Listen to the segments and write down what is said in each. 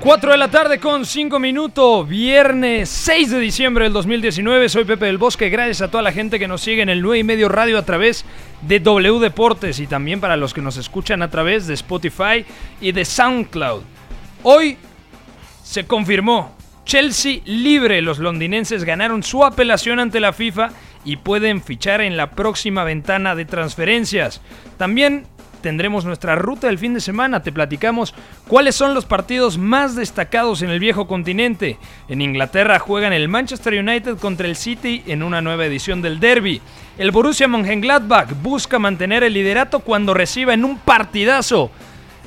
4 de la tarde con 5 minutos, viernes 6 de diciembre del 2019. Soy Pepe del Bosque. Gracias a toda la gente que nos sigue en el 9 y medio radio a través de W Deportes y también para los que nos escuchan a través de Spotify y de SoundCloud. Hoy se confirmó Chelsea libre. Los londinenses ganaron su apelación ante la FIFA y pueden fichar en la próxima ventana de transferencias. También tendremos nuestra ruta del fin de semana. Te platicamos cuáles son los partidos más destacados en el viejo continente. En Inglaterra juegan el Manchester United contra el City en una nueva edición del Derby. El Borussia Mönchengladbach busca mantener el liderato cuando reciba en un partidazo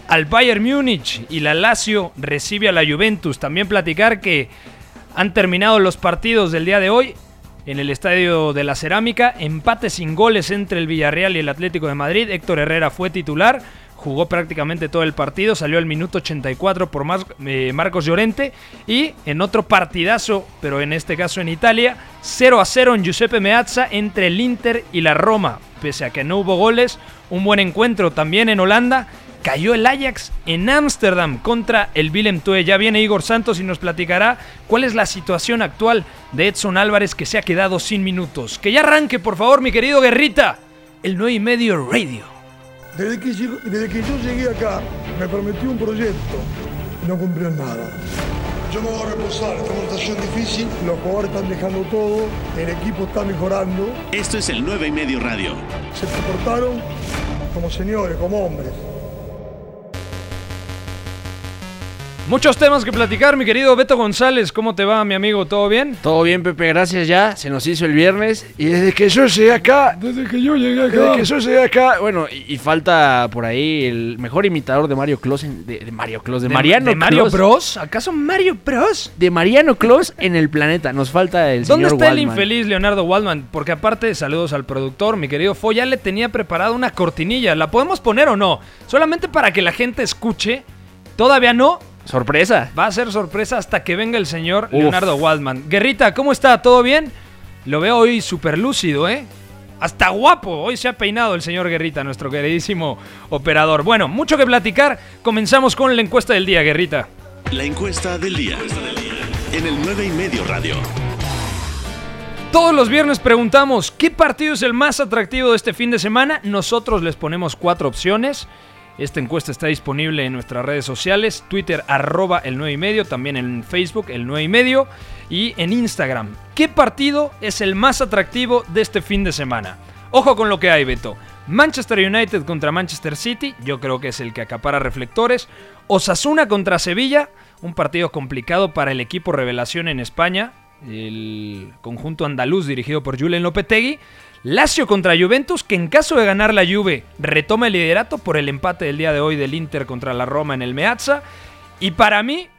al Bayern Múnich y la Lazio recibe a la Juventus. También platicar que han terminado los partidos del día de hoy en el Estadio de la Cerámica. Empate sin goles entre el Villarreal y el Atlético de Madrid. Héctor Herrera fue titular. Jugó prácticamente todo el partido, salió al minuto 84 por eh, Marcos Llorente y en otro partidazo, pero en este caso en Italia, 0 a 0 en Giuseppe Meazza entre el Inter y la Roma. Pese a que no hubo goles, un buen encuentro también en Holanda cayó el Ajax en Ámsterdam contra el Willem Tue. Ya viene Igor Santos y nos platicará cuál es la situación actual de Edson Álvarez que se ha quedado sin minutos. Que ya arranque, por favor, mi querido Guerrita, el 9 y medio radio. Desde que, yo, desde que yo llegué acá, me prometió un proyecto y no cumplió nada. Yo me voy a reposar, esta montación difícil, los jugadores están dejando todo, el equipo está mejorando. Esto es el 9 y medio radio. Se comportaron como señores, como hombres. Muchos temas que platicar, mi querido Beto González. ¿Cómo te va, mi amigo? ¿Todo bien? Todo bien, Pepe, gracias ya. Se nos hizo el viernes. Y desde que yo llegué acá. Desde que yo llegué acá. Desde que yo llegué acá. Bueno, y, y falta por ahí el mejor imitador de Mario en- De, de Mario Claus, de, Mariano ¿De Mario. Bros? ¿Acaso Mario Bros? De Mariano Claus en el planeta. Nos falta el ¿Dónde señor está el infeliz Leonardo Waldman? Porque aparte, saludos al productor, mi querido Fo, ya le tenía preparada una cortinilla. ¿La podemos poner o no? Solamente para que la gente escuche. Todavía no. Sorpresa. Va a ser sorpresa hasta que venga el señor Uf. Leonardo Waldman. Guerrita, ¿cómo está? ¿Todo bien? Lo veo hoy súper lúcido, ¿eh? Hasta guapo. Hoy se ha peinado el señor Guerrita, nuestro queridísimo operador. Bueno, mucho que platicar. Comenzamos con la encuesta del día, Guerrita. La encuesta del día. En el 9 y medio radio. Todos los viernes preguntamos qué partido es el más atractivo de este fin de semana. Nosotros les ponemos cuatro opciones. Esta encuesta está disponible en nuestras redes sociales, Twitter arroba el 9 y medio, también en Facebook el 9 y medio y en Instagram. ¿Qué partido es el más atractivo de este fin de semana? Ojo con lo que hay, Beto. Manchester United contra Manchester City, yo creo que es el que acapara reflectores. Osasuna contra Sevilla, un partido complicado para el equipo revelación en España, el conjunto andaluz dirigido por Julen Lopetegui. Lazio contra Juventus, que en caso de ganar la Juve retoma el liderato por el empate del día de hoy del Inter contra la Roma en el Meazza. Y para mí,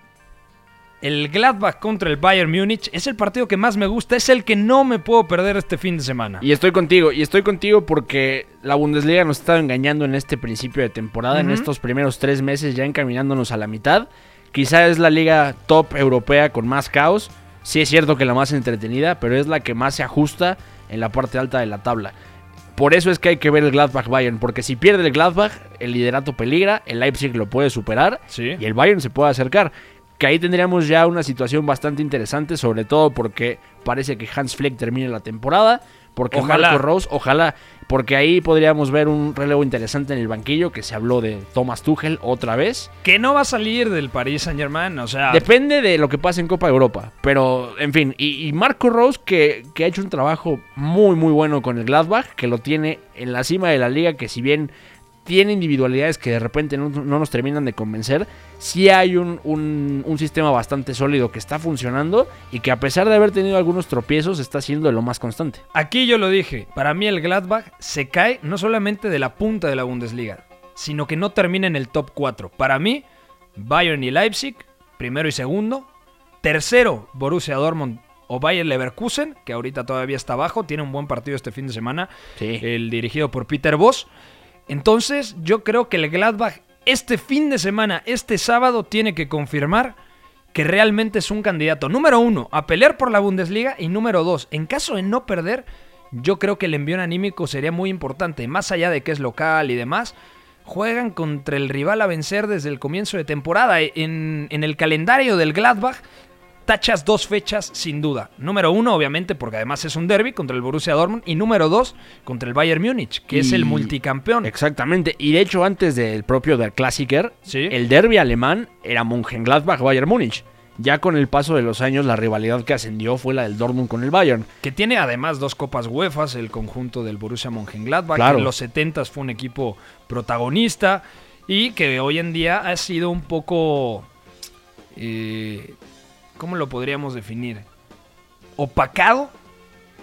el Gladbach contra el Bayern Múnich es el partido que más me gusta, es el que no me puedo perder este fin de semana. Y estoy contigo, y estoy contigo porque la Bundesliga nos ha estado engañando en este principio de temporada, en estos primeros tres meses ya encaminándonos a la mitad. Quizá es la liga top europea con más caos. Sí es cierto que la más entretenida, pero es la que más se ajusta en la parte alta de la tabla. Por eso es que hay que ver el Gladbach Bayern, porque si pierde el Gladbach, el liderato peligra, el Leipzig lo puede superar Sí. y el Bayern se puede acercar. Que ahí tendríamos ya una situación bastante interesante, sobre todo porque parece que Hans Fleck termine la temporada, porque Ojalá. Marco Rose, ojalá, porque ahí podríamos ver un relevo interesante en el banquillo, que se habló de Thomas Tuchel otra vez. Que no va a salir del Paris Saint Germain, o sea... Depende de lo que pase en Copa Europa, pero en fin, y, y Marco Rose que, que ha hecho un trabajo muy muy bueno con el Gladbach, que lo tiene en la cima de la liga, que si bien tiene individualidades que de repente no, no nos terminan de convencer, sí hay un, un- un sistema bastante sólido que está funcionando y que a pesar de haber tenido algunos tropiezos está siendo de lo más constante. Aquí yo lo dije, para mí el Gladbach se cae no solamente de la punta de la Bundesliga, sino que no termina en el top 4. Para mí, Bayern y Leipzig, primero y segundo. Tercero, Borussia Dortmund o Bayern Leverkusen, que ahorita todavía está abajo, tiene un buen partido este fin de semana, Sí. el dirigido por Peter Voss. Entonces, yo creo que el Gladbach este fin de semana, este sábado, tiene que confirmar que realmente es un candidato número uno a pelear por la Bundesliga y número dos, en caso de no perder, yo creo que el envío anímico sería muy importante, más allá de que es local y demás. Juegan contra el rival a vencer desde el comienzo de temporada. En, en el calendario del Gladbach tachas dos fechas sin duda. Número uno, obviamente, porque además es un derby contra el Borussia Dortmund. Y número dos, contra el Bayern Múnich, que es el multicampeón. Exactamente. Y de hecho, antes del propio Der Klassiker, Sí. el derby alemán era Mönchengladbach-Bayern Múnich. Ya con el paso de los años, la rivalidad que ascendió fue la del Dortmund con el Bayern. Que tiene además dos copas UEFA, el conjunto del Borussia Mönchengladbach, Claro. que en los 70 fue un equipo protagonista y que hoy en día ha sido un poco... eh, ¿Cómo lo podríamos definir? Opacado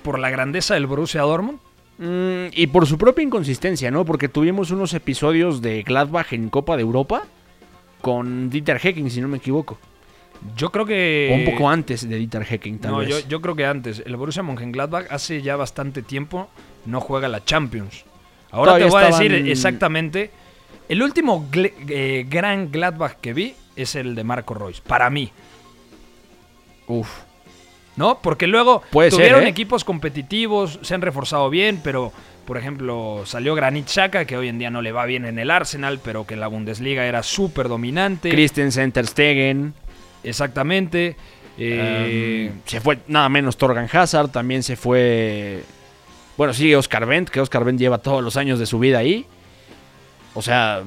por la grandeza del Borussia Dortmund. Mm, y por su propia inconsistencia, ¿no? Porque tuvimos unos episodios de Gladbach en Copa de Europa con Dieter Hecking, si no me equivoco. Yo creo que... o un poco antes de Dieter Hecking, tal No, vez. yo, yo creo que antes. El Borussia Mönchengladbach hace ya bastante tiempo no juega la Champions. Ahora Todavía te voy a decir exactamente. El último eh, gran Gladbach que vi es el de Marco Royce. Para mí. Uf. ¿No? Porque luego Puede ser, tuvieron ¿eh? equipos competitivos, se han reforzado bien, pero por ejemplo salió Granit Xhaka, que hoy en día no le va bien en el Arsenal, pero que en la Bundesliga era súper dominante. Christensen, Ter Stegen. Exactamente. Eh, um, se fue nada menos Torgan Hazard. También se fue. Bueno, sigue Oscar Wendt, que Oscar Wendt lleva todos los años de su vida ahí. O sea,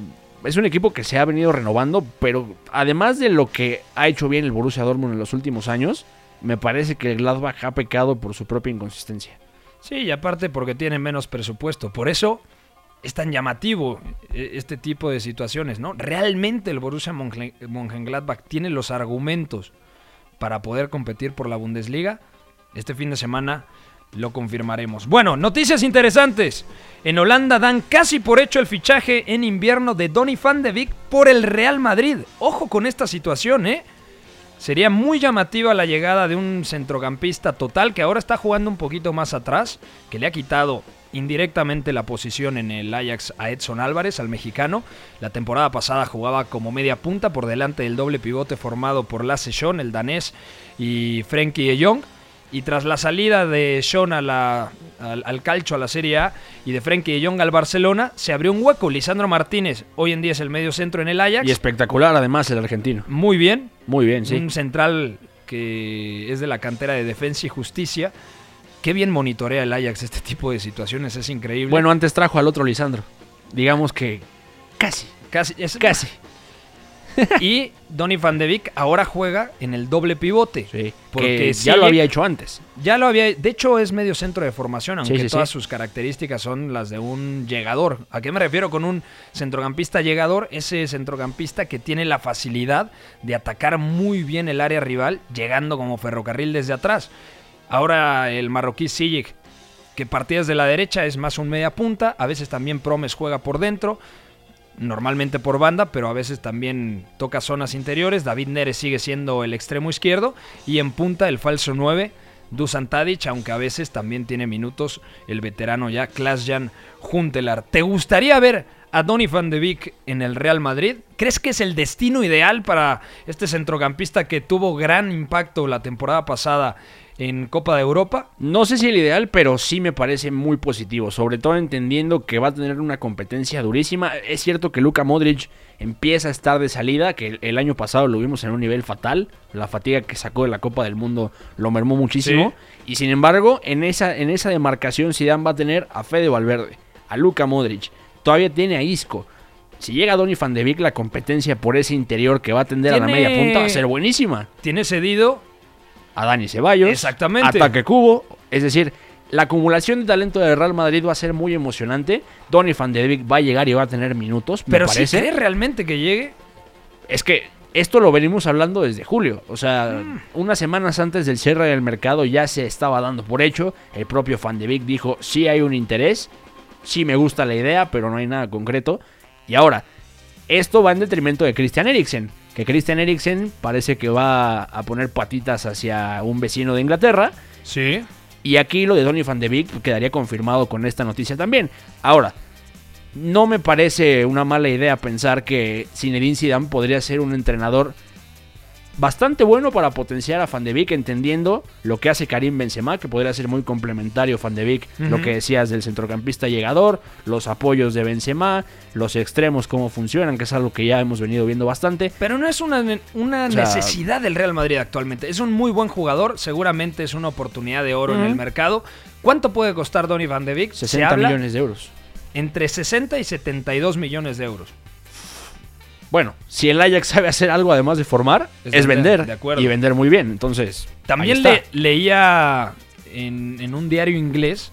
es un equipo que se ha venido renovando, pero además de lo que ha hecho bien el Borussia Dortmund en los últimos años, me parece que el Gladbach ha pecado por su propia inconsistencia. Sí, y aparte porque tiene menos presupuesto. Por eso es tan llamativo eh, este tipo de situaciones, ¿no? Realmente el Borussia Mönchen- Mönchengladbach tiene los argumentos para poder competir por la Bundesliga. Este fin de semana lo confirmaremos. Bueno, noticias interesantes. En Holanda dan casi por hecho el fichaje en invierno de Donny van de Beek por el Real Madrid. Ojo con esta situación, ¿eh? Sería muy llamativa la llegada de un centrocampista total que ahora está jugando un poquito más atrás, que le ha quitado indirectamente la posición en el Ajax a Edson Álvarez, al mexicano. La temporada pasada jugaba como media punta por delante del doble pivote formado por Lasse el danés, y Frenkie de Jong. Y tras la salida de Sean a la- al, al calcho a la Serie A y de Frenkie de Jong al Barcelona, se abrió un hueco. Lisandro Martínez hoy en día es el medio centro en el Ajax. Y espectacular además el argentino. Muy bien, Muy bien, sí. un central que es de la cantera de Defensa y Justicia. Qué bien monitorea el Ajax este tipo de situaciones, es increíble. Bueno, antes trajo al otro Lisandro. Digamos que casi, casi, es- casi. Y Donny van de Beek ahora juega en el doble pivote. Sí, Porque que sí ya lo había hecho antes. Ya lo había. De hecho, es medio centro de formación, aunque Sí, todas sus características son las de un llegador. ¿A qué me refiero con un centrocampista llegador? Ese centrocampista que tiene la facilidad de atacar muy bien el área rival, llegando como ferrocarril desde atrás. Ahora el marroquí Sijic, que partía desde la derecha, es más un media punta. A veces también Promes juega por dentro. Normalmente por banda, pero a veces también toca zonas interiores. David Neres sigue siendo el extremo izquierdo. Y en punta el falso 9, Dusan Tadic, aunque a veces también tiene minutos el veterano ya Klasjan Juntelar. ¿Te gustaría ver a Donny van de Beek en el Real Madrid? ¿Crees que es el destino ideal para este centrocampista que tuvo gran impacto la temporada pasada en Copa de Europa? No sé si el ideal, pero sí me parece muy positivo. Sobre todo entendiendo que va a tener una competencia durísima. Es cierto que Luka Modric empieza a estar de salida, que el, año pasado lo vimos en un nivel fatal. La fatiga que sacó de la Copa del Mundo lo mermó muchísimo. Y sin embargo, en esa, en esa demarcación Zidane va a tener a Fede Valverde, a Luka Modric. Todavía tiene a Isco. Si llega Donny van de Beek, la competencia por ese interior que va a tender a la media punta va a ser buenísima. Tiene cedido a Dani Ceballos. Exactamente. Ataque Cubo. Es decir, la acumulación de talento del Real Madrid va a ser muy emocionante. Donny van de Beek va a llegar y va a tener minutos, me Pero si parece. crees realmente que llegue, Es que esto lo venimos hablando desde julio. O sea, Mm. unas semanas antes del cierre del mercado ya se estaba dando por hecho. El propio Van de Beek dijo, sí hay un interés, sí me gusta la idea, pero no hay nada concreto. Y ahora, esto va en detrimento de Christian Eriksen, que Christian Eriksen parece que va a poner patitas hacia un vecino de Inglaterra. Sí. Y aquí lo de Donny van de Beek quedaría confirmado con esta noticia también. Ahora, no me parece una mala idea pensar que Zinedine Zidane podría ser un entrenador bastante bueno para potenciar a Van de Beek, entendiendo lo que hace Karim Benzema, que podría ser muy complementario Van de Beek, lo que decías del centrocampista llegador, los apoyos de Benzema, los extremos, cómo funcionan, que es algo que ya hemos venido viendo bastante. Pero no es una, una O sea- necesidad del Real Madrid actualmente. Es un muy buen jugador, seguramente es una oportunidad de oro en el mercado. ¿Cuánto puede costar Donny Van de Beek? 60 Se habla millones de euros. entre 60 y 72 millones de euros. Bueno, si el Ajax sabe hacer algo además de formar, Es es, vender, y vender muy bien. Entonces, También le, leía en, en un diario inglés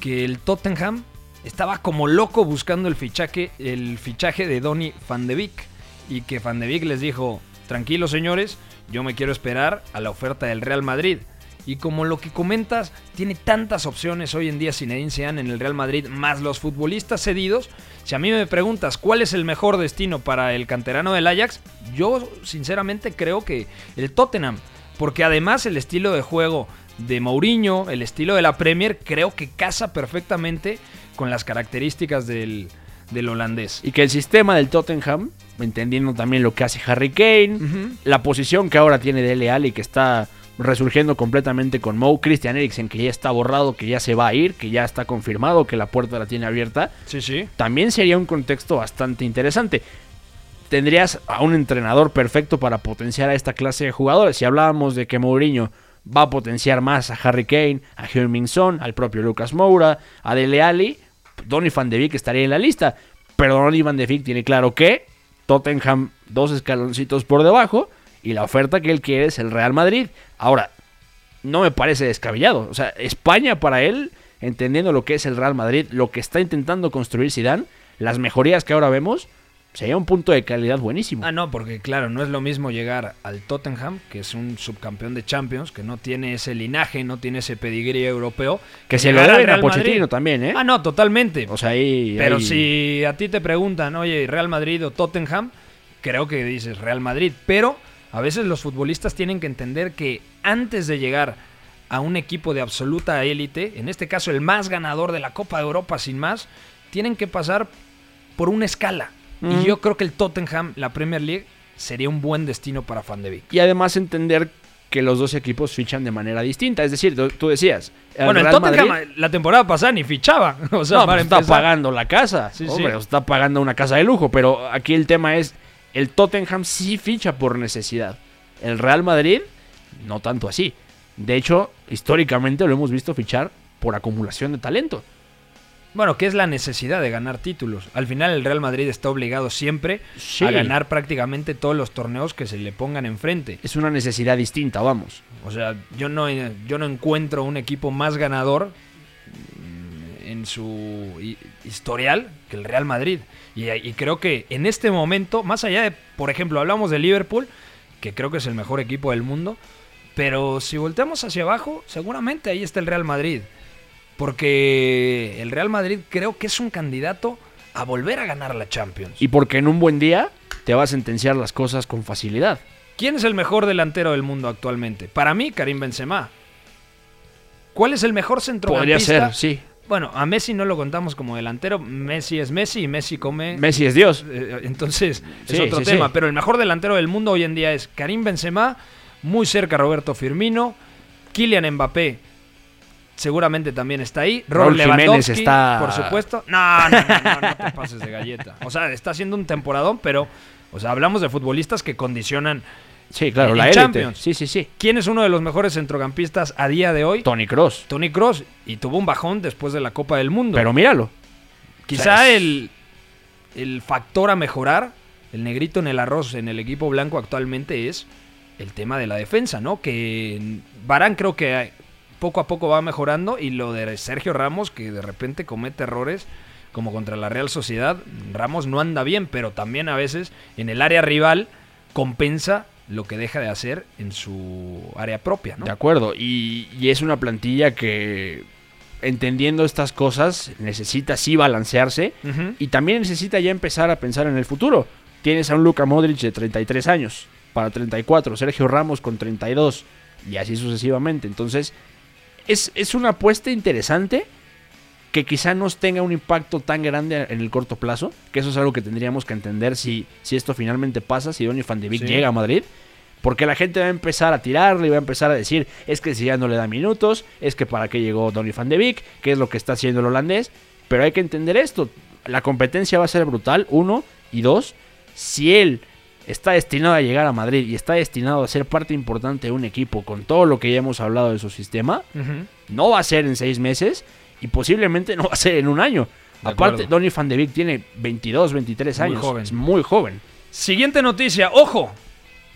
que el Tottenham estaba como loco buscando el fichaje, el fichaje de Donny Van de Beek. Y que Van de Beek les dijo, tranquilos señores, yo me quiero esperar a la oferta del Real Madrid. Y como lo que comentas, tiene tantas opciones hoy en día Zinedine Zidane en el Real Madrid, más los futbolistas cedidos. Si a mí me preguntas cuál es el mejor destino para el canterano del Ajax, yo sinceramente creo que el Tottenham. Porque además el estilo de juego de Mourinho, el estilo de la Premier, creo que casa perfectamente con las características del, del holandés. Y que el sistema del Tottenham, entendiendo también lo que hace Harry Kane, la posición que ahora tiene Dele Alli, que está resurgiendo completamente con Mo, Christian Eriksen, que ya está borrado, que ya se va a ir, que ya está confirmado que la puerta la tiene abierta, Sí, sí. también sería un contexto bastante interesante. Tendrías a un entrenador perfecto para potenciar a esta clase de jugadores. Si hablábamos de que Mourinho va a potenciar más a Harry Kane, a Heung-Min Son, al propio Lucas Moura, a Dele Alli, Donny van de Beek estaría en la lista. Pero Donny van de Beek tiene claro que Tottenham dos escaloncitos por debajo y la oferta que él quiere es el Real Madrid. Ahora, no me parece descabellado. O sea, España para él, entendiendo lo que es el Real Madrid, lo que está intentando construir Zidane, las mejorías que ahora vemos, sería un punto de calidad buenísimo. Ah, no, porque claro, no es lo mismo llegar al Tottenham, que es un subcampeón de Champions, que no tiene ese linaje, no tiene ese pedigrí europeo. que se lo deben a Pochettino Madrid. también, ¿eh? Ah, no, totalmente. O sea, ahí... Pero ahí- si a ti te preguntan, oye, Real Madrid o Tottenham, creo que dices Real Madrid. Pero a veces los futbolistas tienen que entender que antes de llegar a un equipo de absoluta élite, en este caso el más ganador de la Copa de Europa sin más, tienen que pasar por una escala. Y yo creo que el Tottenham, la Premier League, sería un buen destino para Van de Beek. Y además entender que los dos equipos fichan de manera distinta. Es decir, tú, decías... Bueno, el Tottenham Madrid- la temporada pasada ni fichaba. O sea, no, para pues está pagando la casa. Sí, Hombre, sí. está pagando una casa de lujo. Pero aquí el tema es, el Tottenham sí ficha por necesidad. El Real Madrid, no tanto así. De hecho, históricamente lo hemos visto fichar por acumulación de talento. Bueno, que es la necesidad de ganar títulos. Al final el Real Madrid está obligado siempre Sí. a ganar prácticamente todos los torneos que se le pongan enfrente. Es una necesidad distinta, vamos. O sea, yo no, yo no encuentro un equipo más ganador en su hi- historial que el Real Madrid. Y, y creo que en este momento, más allá de, por ejemplo, hablamos de Liverpool, que creo que es el mejor equipo del mundo, pero si volteamos hacia abajo, seguramente ahí está el Real Madrid. Porque el Real Madrid creo que es un candidato a volver a ganar la Champions. Y porque en un buen día te va a sentenciar las cosas con facilidad. ¿Quién es el mejor delantero del mundo actualmente? Para mí, Karim Benzema. ¿Cuál es el mejor Podría centrocampista? ser, sí. Bueno, a Messi no lo contamos como delantero. Messi es Messi y Messi come. Messi es Dios. Eh, Entonces, es Sí, otro sí, tema. sí. Pero el mejor delantero del mundo hoy en día es Karim Benzema, muy cerca Roberto Firmino, Kylian Mbappé. Seguramente también está ahí. Raúl Jiménez está- por supuesto. No, no, no, no, no te pases de galleta. O sea, está haciendo un temporadón, pero, o sea, hablamos de futbolistas que condicionan. Sí, claro, En la. Champions. Sí, sí, sí. ¿Quién es uno de los mejores centrocampistas a día de hoy? Tony Cross. Tony Cross. Y tuvo un bajón después de la Copa del Mundo. Pero míralo. Quizá o sea, es- el, el factor a mejorar, el negrito en el arroz en el equipo blanco actualmente es el tema de la defensa, ¿no? Que Barán creo que poco a poco va mejorando y lo de Sergio Ramos que de repente comete errores como contra la Real Sociedad, Ramos no anda bien, pero también a veces en el área rival compensa lo que deja de hacer en su área propia, ¿no? De acuerdo. Y, y es una plantilla que, entendiendo estas cosas, necesita sí balancearse. Y también necesita ya empezar a pensar en el futuro. tienes a un Luka Modric de 33 años, para 34, Sergio Ramos con 32, y así sucesivamente. Entonces, es, es una apuesta interesante que quizá no tenga un impacto tan grande en el corto plazo, que eso es algo que tendríamos que entender si, si esto finalmente pasa, si Donny Van de Beek Sí. llega a Madrid, porque la gente va a empezar a tirarle y va a empezar a decir, es que si ya no le da minutos, es que para qué llegó Donny Van de Beek, qué es lo que está haciendo el holandés, pero hay que entender esto, la competencia va a ser brutal, uno, y dos, si él está destinado a llegar a Madrid y está destinado a ser parte importante de un equipo con todo lo que ya hemos hablado de su sistema, no va a ser en seis meses y posiblemente no va a ser en un año. De Aparte. Donny Van de Beek tiene 22, 23 Muy años. joven. Es muy joven. Siguiente noticia, ojo.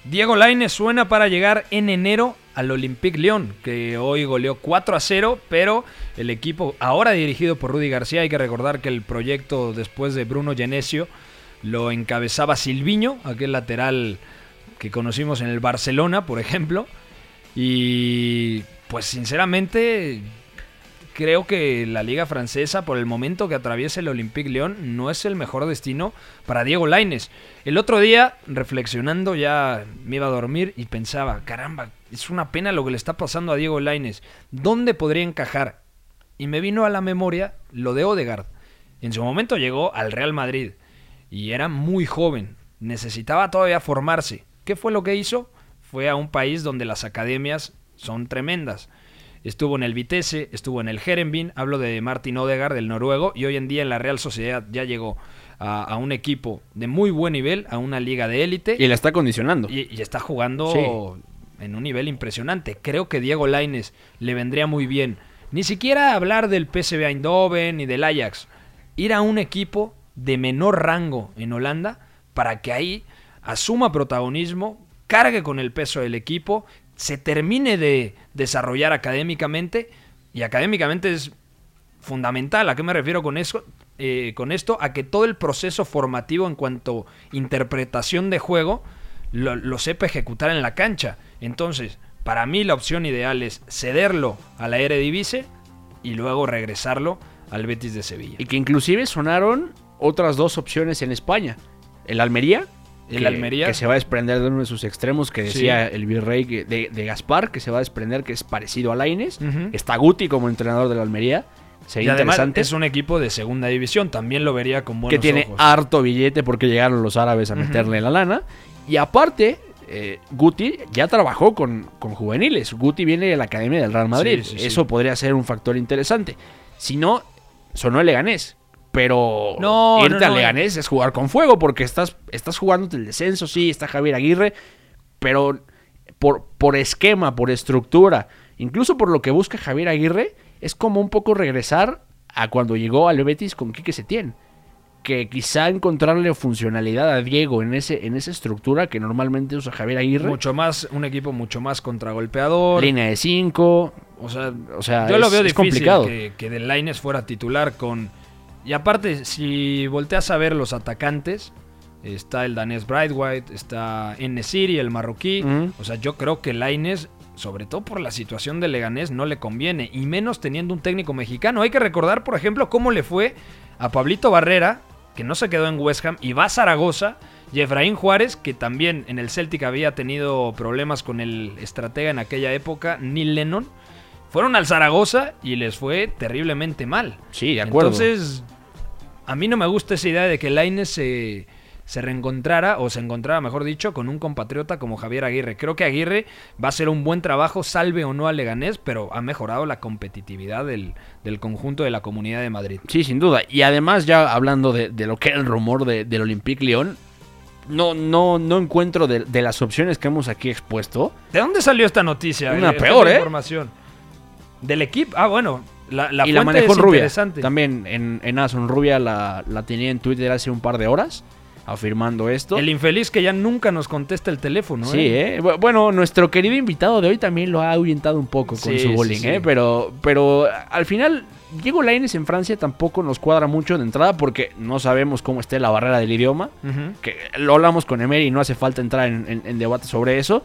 Diego Lainez suena para llegar en enero al Olympique Lyon, que hoy goleó 4 a 0, pero el equipo ahora dirigido por Rudy García, hay que recordar que el proyecto después de Bruno Genesio lo encabezaba Silviño, aquel lateral que conocimos en el Barcelona, por ejemplo, y pues sinceramente creo que la liga francesa, por el momento que atraviesa el Olympique Lyon, no es el mejor destino para Diego Lainez. El otro día, reflexionando, ya me iba a dormir y pensaba, caramba, es una pena lo que le está pasando a Diego Lainez. ¿Dónde podría encajar? Y me vino a la memoria lo de Odegaard. En su momento llegó al Real Madrid y era muy joven, necesitaba todavía formarse. ¿Qué fue lo que hizo? Fue a un país donde las academias son tremendas. Estuvo en el Vitesse, estuvo en el Herenveen, hablo de Martin Odegaard, del noruego, y hoy en día en la Real Sociedad ya llegó a, a un equipo de muy buen nivel, a una liga de élite, Y la está condicionando. y, y está jugando en un nivel impresionante. Creo que Diego Laines le vendría muy bien. Ni siquiera hablar del PSV Eindhoven ni del Ajax. Ir a un equipo de menor rango en Holanda para que ahí asuma protagonismo, cargue con el peso del equipo, se termine de desarrollar académicamente y académicamente es fundamental. ¿A qué me refiero con eso? Eh, con esto, a que todo el proceso formativo en cuanto interpretación de juego lo, lo sepa ejecutar en la cancha. Entonces, para mí la opción ideal es cederlo a la Eredivisie y luego regresarlo al Betis de Sevilla. Y que inclusive sonaron otras dos opciones en España. El Almería. El que- Almería. Que se va a desprender de uno de sus extremos, que Sí. decía el virrey de, de Gaspar, que se va a desprender, que es parecido a Laines. Está Guti como entrenador del Almería. Y Sería además interesante. es un equipo de segunda división, también lo vería con buenos que tiene ojos. harto billete porque llegaron los árabes a meterle la lana. Y aparte, eh, Guti ya trabajó con, con juveniles. Guti viene de la Academia del Real Madrid. Sí, sí, sí. Eso podría ser un factor interesante. Si no, sonó el Leganés. Pero No, irte no, no. al Leganés es jugar con fuego porque estás, estás jugando el descenso, sí, está Javier Aguirre, pero por, por esquema, por estructura, incluso por lo que busca Javier Aguirre, es como un poco regresar a cuando llegó al Betis con Quique Setién. Que quizá encontrarle funcionalidad a Diego en, ese, en esa estructura que normalmente usa Javier Aguirre. mucho más, un equipo mucho más contragolpeador. Línea de 5. O sea, O sea, yo lo es- veo es difícil complicado. que, que De Lainez fuera titular con... Y aparte, si volteas a ver los atacantes, está el danés Brightwhite, está Enesiri, el marroquí. O sea, yo creo que Lainez, sobre todo por la situación de Leganés, no le conviene. Y menos teniendo un técnico mexicano. Hay que recordar, por ejemplo, cómo le fue a Pablito Barrera, que no se quedó en West Ham, y va a Zaragoza. Y Efraín Juárez, que también en el Celtic había tenido problemas con el estratega en aquella época, Neil Lennon. Fueron al Zaragoza y les fue terriblemente mal. Sí, de acuerdo. Entonces, a mí no me gusta esa idea de que Lainez se, se reencontrara, o se encontrara, mejor dicho, con un compatriota como Javier Aguirre. Creo que Aguirre va a hacer un buen trabajo, salve o no a Leganés, pero ha mejorado la competitividad del, del conjunto de la Comunidad de Madrid. Sí, sin duda. Y además, ya hablando de, de lo que era el rumor de- del Olympique Lyon, no, no, no encuentro de, de las opciones que hemos aquí expuesto. ¿De dónde salió esta noticia? Una Esta peor, ¿eh? información. Del equipo. Ah, bueno. La, la y la manejó es Rubia. También en, en Amazon Rubia la, la tenía en Twitter hace un par de horas, afirmando esto. El infeliz que ya nunca nos contesta el teléfono. Sí, ¿eh? Bu- Bueno, nuestro querido invitado de hoy también lo ha ahuyentado un poco con su bowling, sí. ¿eh? Pero, pero al final, Diego Lainez en Francia tampoco nos cuadra mucho de entrada porque no sabemos cómo esté la barrera del idioma. Que lo hablamos con Emery y no hace falta entrar en, en- en debate sobre eso.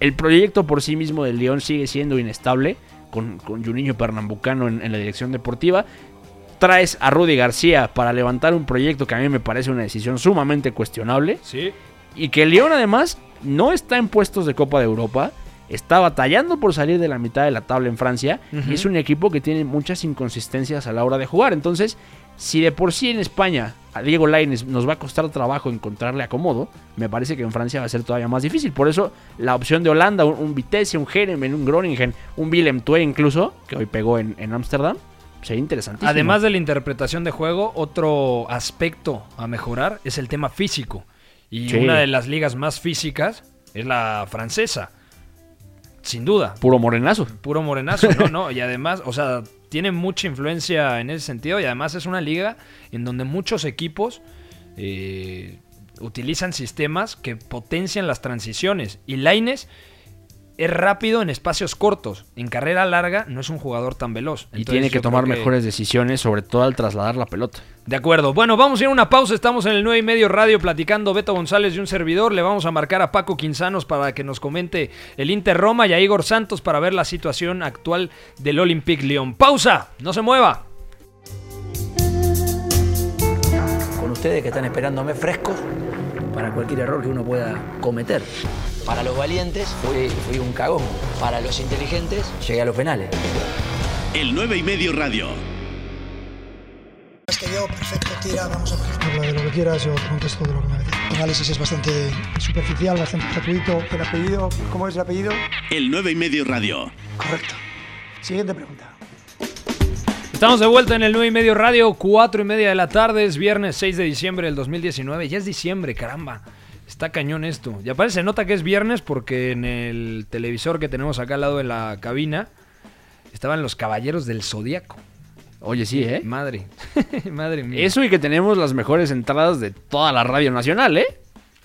El proyecto por sí mismo del León sigue siendo inestable con, con Juninho Pernambucano en, en la dirección deportiva. traes a Rudy García para levantar un proyecto que a mí me parece una decisión sumamente cuestionable. Sí. Y que León además no está en puestos de Copa de Europa. Está batallando por salir de la mitad de la tabla en Francia. Y es un equipo que tiene muchas inconsistencias a la hora de jugar. Entonces, si de por sí en España a Diego Lainez nos va a costar trabajo encontrarle acomodo, me parece que en Francia va a ser todavía más difícil. Por eso la opción de Holanda, un, un Vitesse, un Jeremen, un Groningen, un Willem Twee incluso, que hoy pegó en en Ámsterdam, sería interesantísimo. Además de la interpretación de juego, otro aspecto a mejorar es el tema físico. Y Sí. una de las ligas más físicas es la francesa. Sin duda. Puro morenazo. Puro morenazo, no, no. Y además, o sea, tiene mucha influencia en ese sentido. Y además es una liga en donde muchos equipos eh, utilizan sistemas que potencian las transiciones. Y Laines es rápido en espacios cortos. En carrera larga no es un jugador tan veloz. Y tiene que tomar mejores decisiones, sobre todo al trasladar la pelota. De acuerdo. Bueno, vamos a ir a una pausa. Estamos en el 9 y medio radio platicando Beto González y un servidor. Le vamos a marcar a Paco Quinzanos para que nos comente el Inter Roma y a Igor Santos para ver la situación actual del Olympique Lyon. Pausa, no se mueva. con ustedes que están esperándome frescos para cualquier error que uno pueda cometer. Para los valientes fui, fui un cagón. Para los inteligentes llegué a los penales. El 9 y medio radio. Es que yo, perfecto, tira, vamos a ver. Habla de lo que quieras, yo contesto de lo que me apetece. El análisis es bastante superficial, bastante gratuito. El apellido, ¿cómo es el apellido? El 9 y medio radio. Correcto. Siguiente pregunta. Estamos de vuelta en el 9 y medio radio, 4 y media de la tarde, es viernes 6 de diciembre del 2019. Ya es diciembre, caramba. Está cañón esto. Y aparte se nota que es viernes porque en el televisor que tenemos acá al lado de la cabina estaban los caballeros del zodiaco. Oye, sí, ¿eh? Madre, madre mía. Eso y que tenemos las mejores entradas de toda la radio nacional, ¿eh?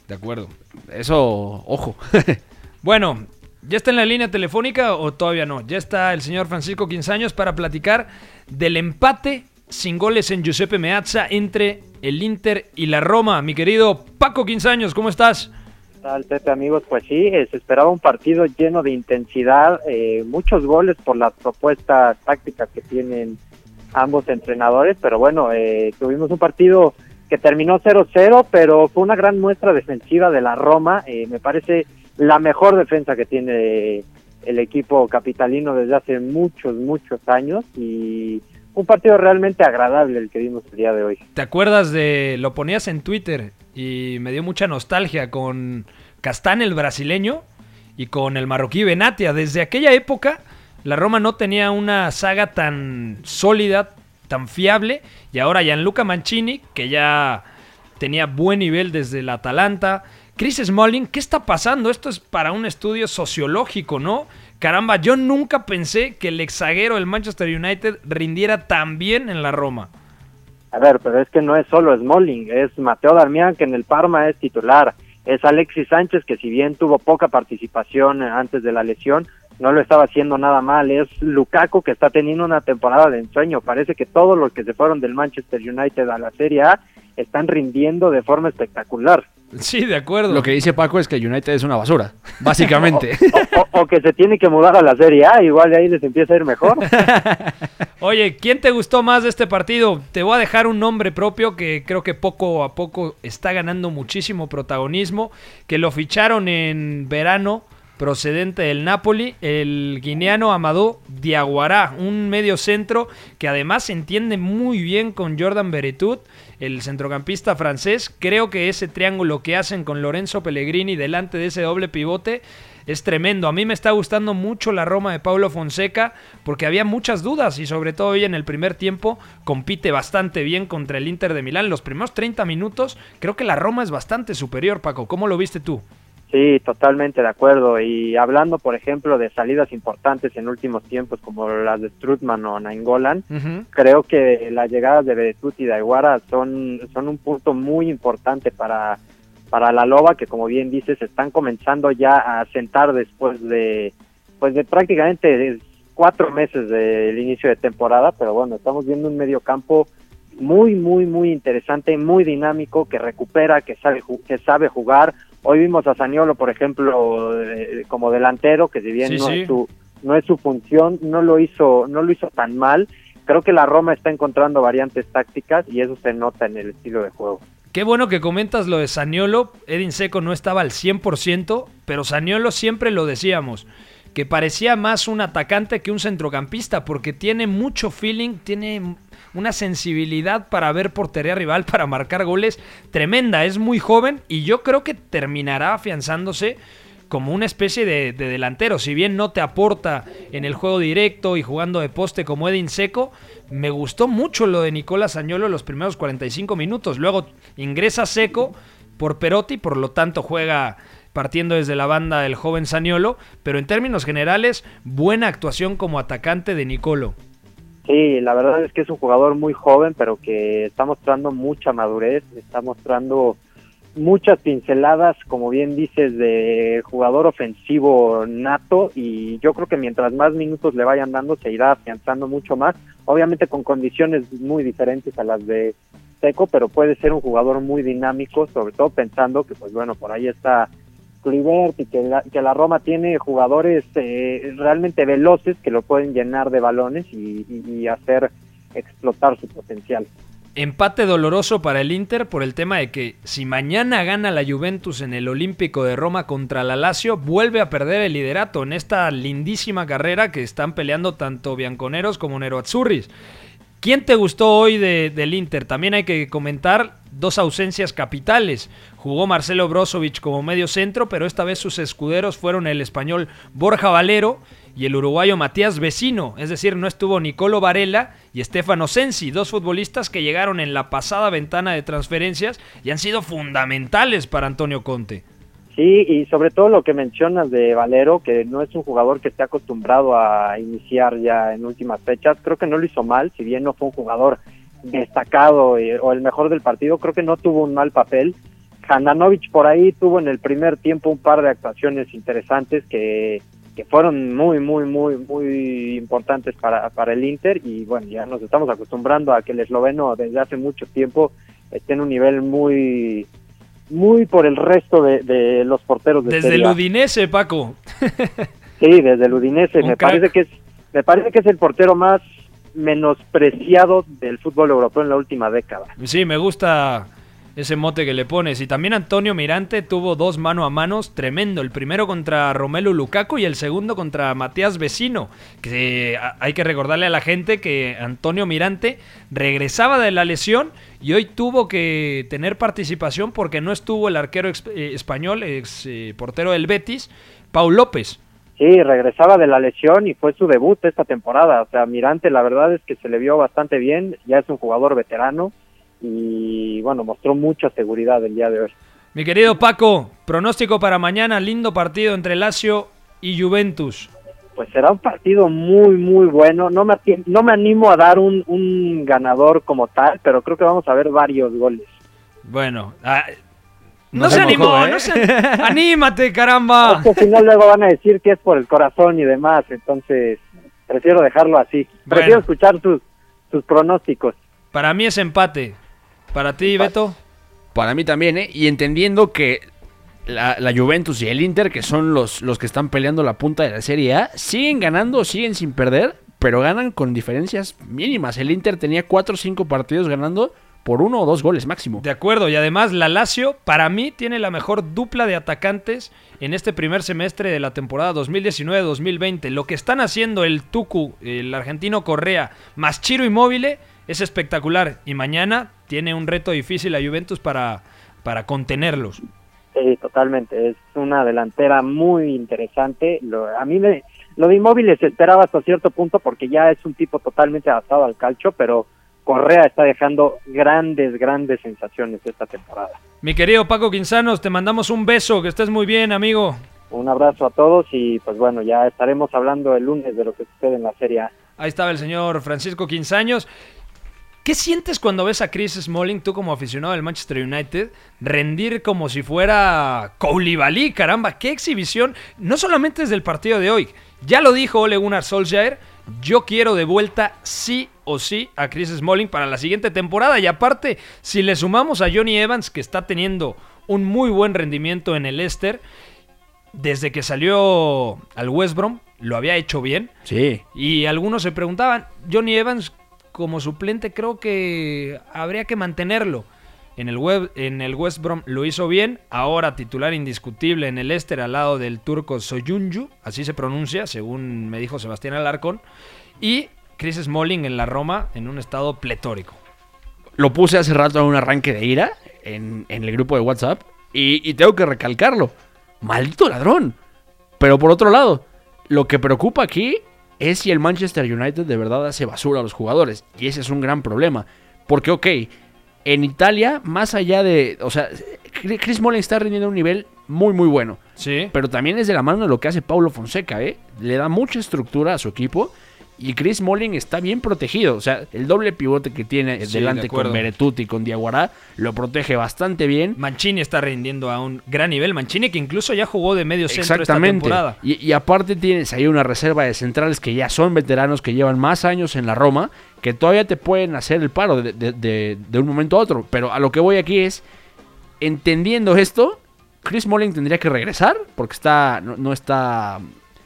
de acuerdo. Eso, ojo. Bueno, ¿ya está en la línea telefónica o todavía no? Ya está el señor Francisco Quinzaños para platicar del empate sin goles en Giuseppe Meazza entre el Inter y la Roma. Mi querido Paco Quinzaños, ¿cómo estás? ¿Qué tal, Pepe, amigos? Pues sí, se esperaba un partido lleno de intensidad, eh, muchos goles por las propuestas tácticas que tienen ambos entrenadores, pero bueno, eh, tuvimos un partido que terminó 0-0, pero fue una gran muestra defensiva de la Roma, eh, me parece la mejor defensa que tiene el equipo capitalino desde hace muchos, muchos años y un partido realmente agradable el que vimos el día de hoy. ¿Te acuerdas de... lo ponías en Twitter y me dio mucha nostalgia con Castán el brasileño y con el marroquí Benatia. Desde aquella época la Roma no tenía una saga tan sólida, tan fiable y ahora Gianluca Mancini, que ya tenía buen nivel desde el Atalanta. Chris Smalling, ¿qué está pasando? Esto es para un estudio sociológico, ¿no? Caramba, yo nunca pensé que el exaguero del Manchester United rindiera tan bien en la Roma. A ver, pero es que no es solo Smalling, es Mateo Darmian que en el Parma es titular, es Alexis Sánchez que si bien tuvo poca participación eh, antes de la lesión, no lo estaba haciendo nada mal, es Lukaku que está teniendo una temporada de ensueño, parece que todos los que se fueron del Manchester United a la Serie A están rindiendo de forma espectacular. Sí, de acuerdo. Lo que dice Paco es que United es una basura, básicamente. O, o- o que se tiene que mudar a la Serie A, igual de ahí les empieza a ir mejor. Oye, ¿quién te gustó más de este partido? Te voy a dejar un nombre propio que creo que poco a poco está ganando muchísimo protagonismo, que lo ficharon en verano procedente del Napoli, el guineano Amadou Diaguará, un medio centro que además se entiende muy bien con Jordan Beretut, el centrocampista francés. Creo que ese triángulo que hacen con Lorenzo Pellegrini delante de ese doble pivote es tremendo. A mí me está gustando mucho la Roma de Paulo Fonseca porque había muchas dudas y sobre todo hoy en el primer tiempo compite bastante bien contra el Inter de Milán. Los primeros 30 minutos creo que la Roma es bastante superior, Paco. ¿Cómo lo viste tú? Sí, totalmente de acuerdo. Y hablando, por ejemplo, de salidas importantes en últimos tiempos, como las de Strutman o Nainggolan, Ujú. creo que las llegadas de Beretut y de Aguara son, son un punto muy importante para, para la Loba, que como bien dices, están comenzando ya a sentar después de, pues de prácticamente cuatro meses del inicio de temporada, pero bueno, estamos viendo un medio campo muy, muy, muy interesante, muy dinámico, que recupera, que sabe, que sabe jugar. Hoy vimos a Saniolo, por ejemplo, eh, como delantero, que si bien Sí, no, sí. Es su, no es su función, no lo hizo, no lo hizo tan mal. creo que la Roma está encontrando variantes tácticas y eso se nota en el estilo de juego. Qué bueno que comentas lo de Saniolo. Edin Seco no estaba al 100%, pero Saniolo siempre lo decíamos, que parecía más un atacante que un centrocampista, porque tiene mucho feeling, tiene una sensibilidad para ver portería rival, para marcar goles tremenda. Es muy joven y yo creo que terminará afianzándose como una especie de, de, delantero. Si bien no te aporta en el juego directo y jugando de poste como Edin Seco, me gustó mucho lo de Nicolás Añolo los primeros 45 minutos. Luego ingresa Seco por Perotti, por lo tanto juega partiendo desde la banda el joven Saniolo, pero en términos generales, buena actuación como atacante de Nicolo. Sí, la verdad es que es un jugador muy joven, pero que está mostrando mucha madurez, está mostrando muchas pinceladas, como bien dices, de jugador ofensivo nato y yo creo que mientras más minutos le vayan dando se irá afianzando mucho más, obviamente con condiciones muy diferentes a las de Seco, pero puede ser un jugador muy dinámico, sobre todo pensando que pues bueno, por ahí está Clivert y que la, que la Roma tiene jugadores eh, realmente veloces que lo pueden llenar de balones y, y, y hacer explotar su potencial. Empate doloroso para el Inter por el tema de que si mañana gana la Juventus en el Olímpico de Roma contra la Lazio, vuelve a perder el liderato en esta lindísima carrera que están peleando tanto Bianconeros como Nero Azzurris. ¿Quién te gustó hoy de, del Inter? También hay que comentar dos ausencias capitales. Jugó Marcelo Brozovic como medio centro, pero esta vez sus escuderos fueron el español Borja Valero y el uruguayo Matías Vecino, es decir, no estuvo Nicolo Varela y Stefano Sensi, dos futbolistas que llegaron en la pasada ventana de transferencias y han sido fundamentales para Antonio Conte. Sí, y sobre todo lo que mencionas de Valero, que no es un jugador que esté acostumbrado a iniciar ya en últimas fechas, creo que no lo hizo mal, si bien no fue un jugador destacado eh, o el mejor del partido, creo que no tuvo un mal papel. Handanovic por ahí tuvo en el primer tiempo un par de actuaciones interesantes que, que fueron muy, muy, muy, muy importantes para, para el Inter y bueno, ya nos estamos acostumbrando a que el esloveno desde hace mucho tiempo esté en un nivel muy muy por el resto de, de los porteros de Desde Serie el. Udinese, Paco. Sí, desde el Udinese. Un Me crack. parece que es me parece que es el portero más menospreciado del fútbol europeo en la última década. Sí, me gusta ese mote que le pones. Y también Antonio Mirante tuvo dos mano a manos tremendo. El primero contra Romelu Lukaku y el segundo contra Matías Vecino. Que hay que recordarle a la gente que Antonio Mirante regresaba de la lesión y hoy tuvo que tener participación porque no estuvo el arquero eh, español, ex eh, portero del Betis, Paul López. Sí, regresaba de la lesión y fue su debut esta temporada. O sea, Mirante la verdad es que se le vio bastante bien, ya es un jugador veterano y bueno, mostró mucha seguridad el día de hoy. Mi querido Paco, pronóstico para mañana, lindo partido entre Lazio y Juventus. Pues será un partido muy, muy bueno. No me, no me animo a dar un, un ganador como tal, pero creo que vamos a ver varios goles. Bueno, ah, no, No se se animó, mojó, ¿eh? no se- anímate, caramba. Si no luego van a decir que es por el corazón y demás, entonces prefiero dejarlo así. Prefiero Bueno. escuchar sus, sus pronósticos. Para mí es empate. Para ti, Beto. Para mí también, ¿eh? Y entendiendo que la, la Juventus y el Inter, que son los, los que están peleando la punta de la Serie A, siguen ganando, siguen sin perder, pero ganan con diferencias mínimas. El Inter tenía 4 o 5 partidos ganando por uno o dos goles máximo. De acuerdo, y además la Lazio para mí tiene la mejor dupla de atacantes en este primer semestre de la temporada 2019-2020. Lo que están haciendo el Tucu, el argentino Correa, más Chiro Inmóvil es espectacular. Y mañana tiene un reto difícil a Juventus para, para contenerlos. Sí, totalmente. Es una delantera muy interesante. Lo, a mí me, lo de Inmóviles esperaba hasta cierto punto porque ya es un tipo totalmente adaptado al calcio, pero Correa está dejando grandes, grandes sensaciones esta temporada. Mi querido Paco Quinzanos, te mandamos un beso, que estés muy bien, amigo. Un abrazo a todos y pues bueno, ya estaremos hablando el lunes de lo que sucede en la Serie A. Ahí estaba el señor Francisco Quinzaños. ¿Qué sientes cuando ves a Chris Smalling, tú como aficionado del Manchester United, rendir como si fuera Koulibaly? Caramba, qué exhibición. No solamente desde el partido de hoy. Ya lo dijo Ole Gunnar Solskjaer. Yo quiero de vuelta sí o sí a Chris Smalling para la siguiente temporada. Y aparte, si le sumamos a Johnny Evans, que está teniendo un muy buen rendimiento en el Leicester, desde que salió al West Brom, lo había hecho bien. Sí. Y algunos se preguntaban, Johnny Evans, como suplente creo que habría que mantenerlo. En el, web, en el West Brom lo hizo bien, ahora titular indiscutible en el Leicester al lado del turco Soyuncu, así se pronuncia, según me dijo Sebastián Alarcón, y Chris Smalling en la Roma en un estado pletórico. Lo puse hace rato en un arranque de ira en, el grupo de WhatsApp y tengo que recalcarlo. Maldito ladrón. Pero por otro lado, lo que preocupa aquí es si el Manchester United de verdad hace basura a los jugadores. Y ese es un gran problema. Porque, ok, en Italia, más allá de. O sea, Chris Smalling está rindiendo un nivel muy, muy bueno. Sí. Pero también es de la mano de lo que hace Paulo Fonseca, ¿eh? Le da mucha estructura a su equipo. Y Chris Smalling está bien protegido. O sea, el doble pivote que tiene Sí, delante de con. Beretuti y con Diaguará lo protege bastante bien. Mancini está rindiendo a un gran nivel. Mancini que incluso ya jugó de medio centro esta temporada. Y, y aparte tienes ahí una reserva de centrales que ya son veteranos, que llevan más años en la Roma, que todavía te pueden hacer el paro de, de- de- de un momento a otro. Pero a lo que voy aquí es, entendiendo esto, Chris Smalling tendría que regresar, porque está no, no está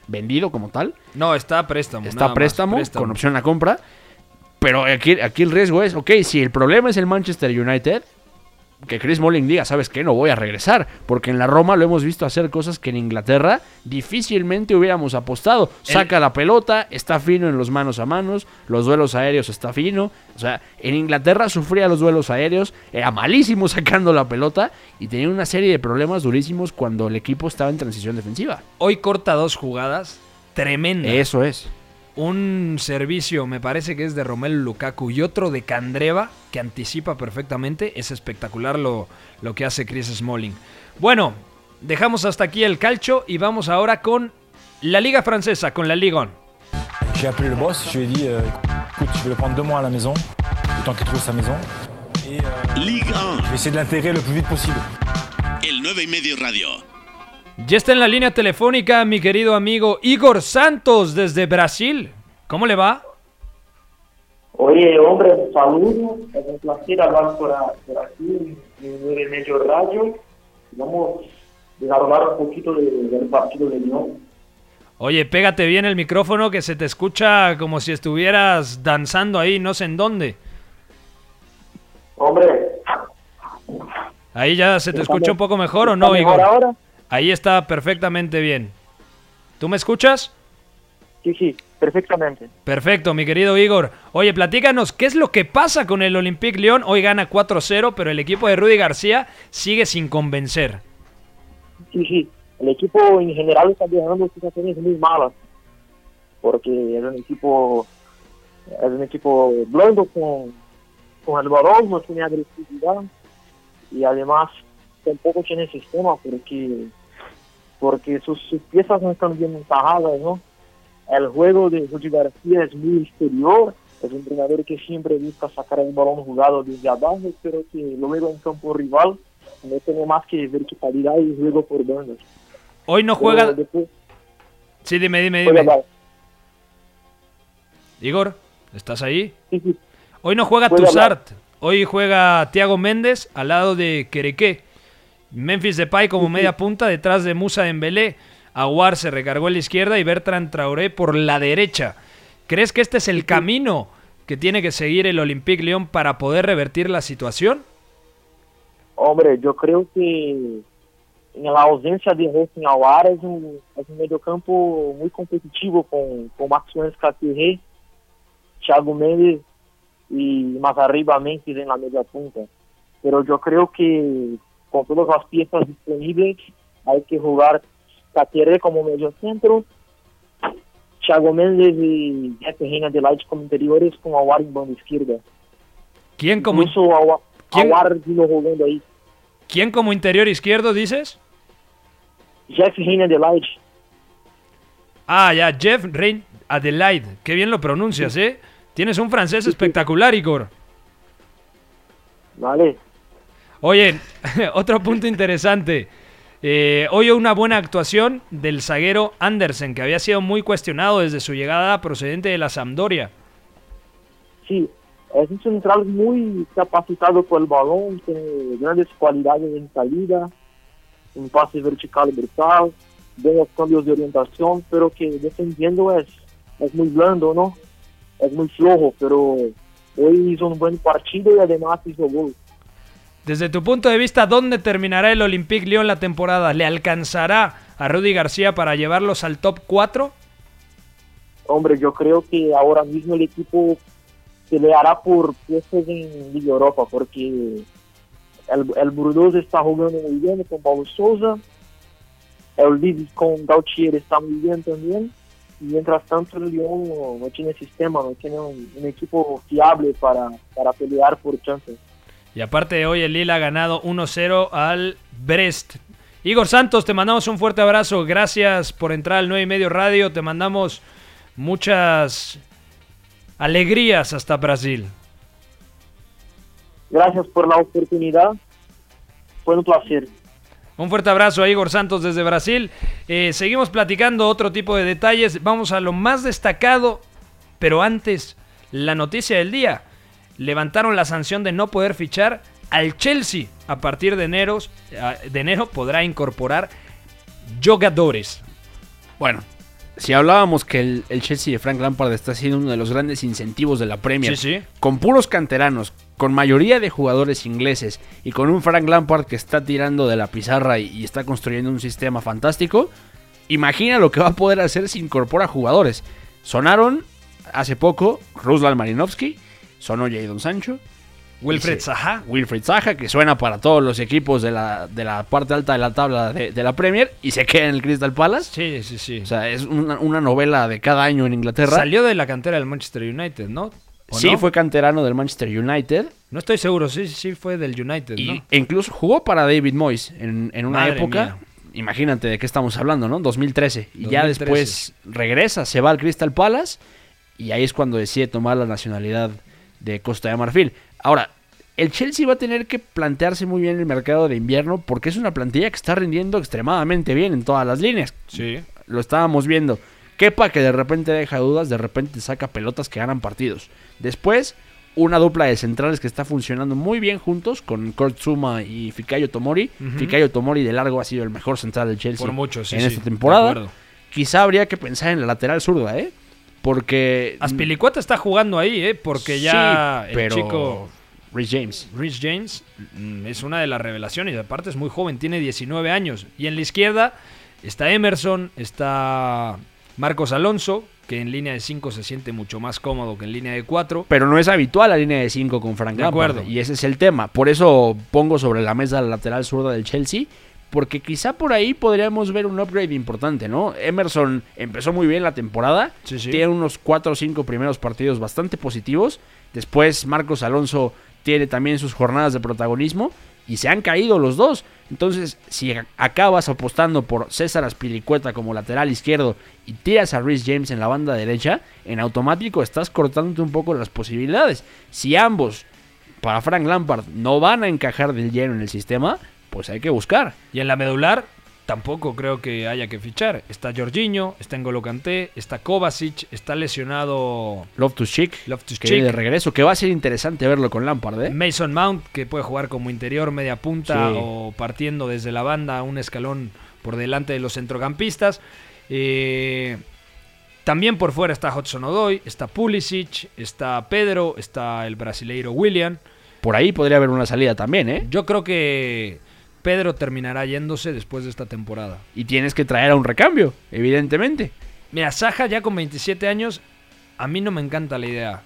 vendido como tal. No, está a préstamo. Está a préstamo, con opción a compra. Pero aquí, aquí el riesgo es, ok, si el problema es el Manchester United, que Chris Smalling diga, ¿sabes qué? No voy a regresar. Porque en la Roma lo hemos visto hacer cosas que en Inglaterra difícilmente hubiéramos apostado. Saca la pelota, está fino en los manos a manos, los duelos aéreos está fino. O sea, en Inglaterra sufría los duelos aéreos, era malísimo sacando la pelota y tenía una serie de problemas durísimos cuando el equipo estaba en transición defensiva. Hoy corta dos jugadas tremendas. Eso es. Un servicio, me parece que es de Romelu Lukaku y otro de Candreva, que anticipa perfectamente. Es espectacular lo, lo que hace Chris Smalling. Bueno, dejamos hasta aquí el calcio y vamos ahora con la Liga Francesa, con la Ligue 1. J'ai appelé le boss, je lui ai dit euh, écoute, je vais le prendre deux mois à la maison, le temps qu'il trouve sa maison. Et euh, Ligue 1, je vais essayer de l'intégrer le plus vite possible. el 9 y medio radio. Ya está en la línea telefónica mi querido amigo Igor Santos desde Brasil. ¿Cómo le va? Oye, hombre, un saludo. Es un placer hablar por, aquí en Medio Radio. Vamos a hablar un poquito de- del partido de Lyon. Oye, pégate bien el micrófono que se te escucha como si estuvieras danzando ahí, no sé en dónde. Hombre, Ahí ya se te ¿Está escucha un poco mejor o ¿está no, mejor Igor. ahora? Ahí está perfectamente bien. ¿Tú me escuchas? sí, sí, perfectamente. Perfecto, mi querido Igor. Oye, platícanos, ¿qué es lo que pasa con el Olympique Lyon? Hoy gana 4-0, pero el equipo de Rudy García sigue sin convencer. Sí, sí. El equipo en general está dejando situaciones muy malas. Porque es un equipo, es un equipo blando con, con el balón, no tiene agresividad. Y además tampoco tiene sistema porque, porque sus, sus piezas no están bien encajadas, ¿no? El juego de Rudy García es muy exterior. Es un entrenador que siempre busca sacar el balón jugado desde abajo, pero que luego en campo rival no tiene más que verticalidad y juego por bandas. Hoy no juega... Después Sí, dime, dime, dime. Igor, ¿estás ahí? Sí, sí. Hoy no juega Tussart. Hoy juega Thiago Méndez al lado de Querequé. Memphis Depay como media punta detrás de Musa Dembélé. Aguar se recargó a la izquierda y Bertrand Traoré por la derecha. ¿Crees que este es el camino que tiene que seguir el Olympique Lyon para poder revertir la situación? Hombre, yo creo que en la ausencia de Hosting Aguar es un, es un mediocampo muy competitivo con, con Maxwell Catiré, Thiago Mendes y más arriba Memphis en la media punta. Pero yo creo que con todas las piezas disponibles hay que jugar Catiré como medio centro, Thiago Mendes y Jeff Reina de Light como interiores con Aguar en banda izquierda. ¿Quién como, Incluso Aguar, ¿Quién? Aguar vino jugando ahí. ¿quién como interior izquierdo dices? Jeff Reina de Light. Ah, ya, Jeff Rein Adelaide. Qué bien lo pronuncias, ¿eh? Tienes un francés espectacular, Igor. Vale. Oye, otro punto interesante. Eh, hoy una buena actuación del zaguero Andersen, que había sido muy cuestionado desde su llegada procedente de la Sampdoria. Sí, es un central muy capacitado por el balón, tiene grandes cualidades en salida, un pase vertical brutal, buenos cambios de orientación, pero que defendiendo es, es muy blando, ¿no? Es muy flojo, pero hoy hizo un buen partido y además hizo gol. Desde tu punto de vista, ¿dónde terminará el Olympique Lyon la temporada? ¿Le alcanzará a Rudy García para llevarlos al top 4? Hombre, yo creo que ahora mismo el equipo peleará por puestos en Liga Europa, porque el, el está jugando muy bien con Paulo Souza, el Leeds con Gautier está muy bien también, y mientras tanto el Lyon no tiene sistema, no tiene un, un equipo fiable para, para pelear por Champions. Y aparte hoy el Lille ha ganado 1-0 al Brest. Igor Santos, te mandamos un fuerte abrazo. Gracias por entrar al 9 y medio radio. Te mandamos muchas alegrías hasta Brasil. Gracias por la oportunidad. Fue un placer. Un fuerte abrazo a Igor Santos desde Brasil. Eh, seguimos platicando otro tipo de detalles. Vamos a lo más destacado, pero antes, la noticia del día. Levantaron la sanción de no poder fichar al Chelsea. A partir de enero, de enero podrá incorporar jugadores. Bueno, si hablábamos que el, el, Chelsea de Frank Lampard está siendo uno de los grandes incentivos de la Premier, Sí, sí. con puros canteranos, con mayoría de jugadores ingleses y con un Frank Lampard que está tirando de la pizarra y, y está construyendo un sistema fantástico, imagina lo que va a poder hacer si incorpora jugadores. Sonaron hace poco Ruslan Marinovsky, sonó Jadon Sancho, Wilfred Zaha. Wilfried Zaha, que suena para todos los equipos de la, de la parte alta de la tabla de, de la Premier y se queda en el Crystal Palace. Sí, sí, sí. O sea, es una, una novela de cada año en Inglaterra. Salió de la cantera del Manchester United, ¿no? ¿O Sí, no? fue canterano del Manchester United. No estoy seguro, sí, sí fue del United, Y, ¿no? e incluso jugó para David Moyes en, en una Madre época. mía. Imagínate de qué estamos hablando, ¿no? 2013. Y ya 2013. después regresa, se va al Crystal Palace. Y ahí es cuando decide tomar la nacionalidad de Costa de Marfil. Ahora, el Chelsea va a tener que plantearse muy bien el mercado de invierno porque es una plantilla que está rindiendo extremadamente bien en todas las líneas. Sí. Lo estábamos viendo. Kepa que de repente deja dudas, de repente saca pelotas que ganan partidos. Después, una dupla de centrales que está funcionando muy bien juntos con Kurt Zuma y Fikayo Tomori. Ujú. Fikayo Tomori de largo ha sido el mejor central del Chelsea Por mucho, sí, en sí, esta temporada. Quizá habría que pensar en la lateral zurda, ¿eh? Porque Aspilicueta está jugando ahí, ¿eh? Porque ya Sí, el pero chico Rhys James. Rhys James mm, es una de las revelaciones. y Aparte es muy joven, tiene 19 años. Y en la izquierda está Emerson, está Marcos Alonso, que en línea de 5 se siente mucho más cómodo que en línea de 4. Pero no es habitual la línea de 5 con Frank De Lampard, acuerdo. Y ese es el tema. Por eso pongo sobre la mesa la lateral zurda del Chelsea. Porque quizá por ahí podríamos ver un upgrade importante, ¿no? Emerson empezó muy bien la temporada. Sí, sí. Tiene unos 4 o 5 primeros partidos bastante positivos. Después Marcos Alonso tiene también sus jornadas de protagonismo. Y se han caído los dos. Entonces, si acabas apostando por César Aspilicueta como lateral izquierdo y tiras a Rhys James en la banda derecha, en automático estás cortándote un poco las posibilidades. Si ambos, para Frank Lampard, no van a encajar del lleno en el sistema, pues hay que buscar. Y en la medular tampoco creo que haya que fichar. Está Jorginho, está N'Golo Kanté, está Kovacic, está lesionado Love to Loftus viene de Cheek. regreso, que va a ser interesante verlo con Lampard, ¿eh? Mason Mount, que puede jugar como interior, media punta Sí. o partiendo desde la banda un escalón por delante de los centrocampistas. Eh, también por fuera está Hudson Odoi, está Pulisic, está Pedro, está el brasileiro William. Por ahí podría haber una salida también, ¿eh? Yo creo que Pedro terminará yéndose después de esta temporada. Y tienes que traer a un recambio, evidentemente. Mira, Saja ya con 27 años, a mí no me encanta la idea.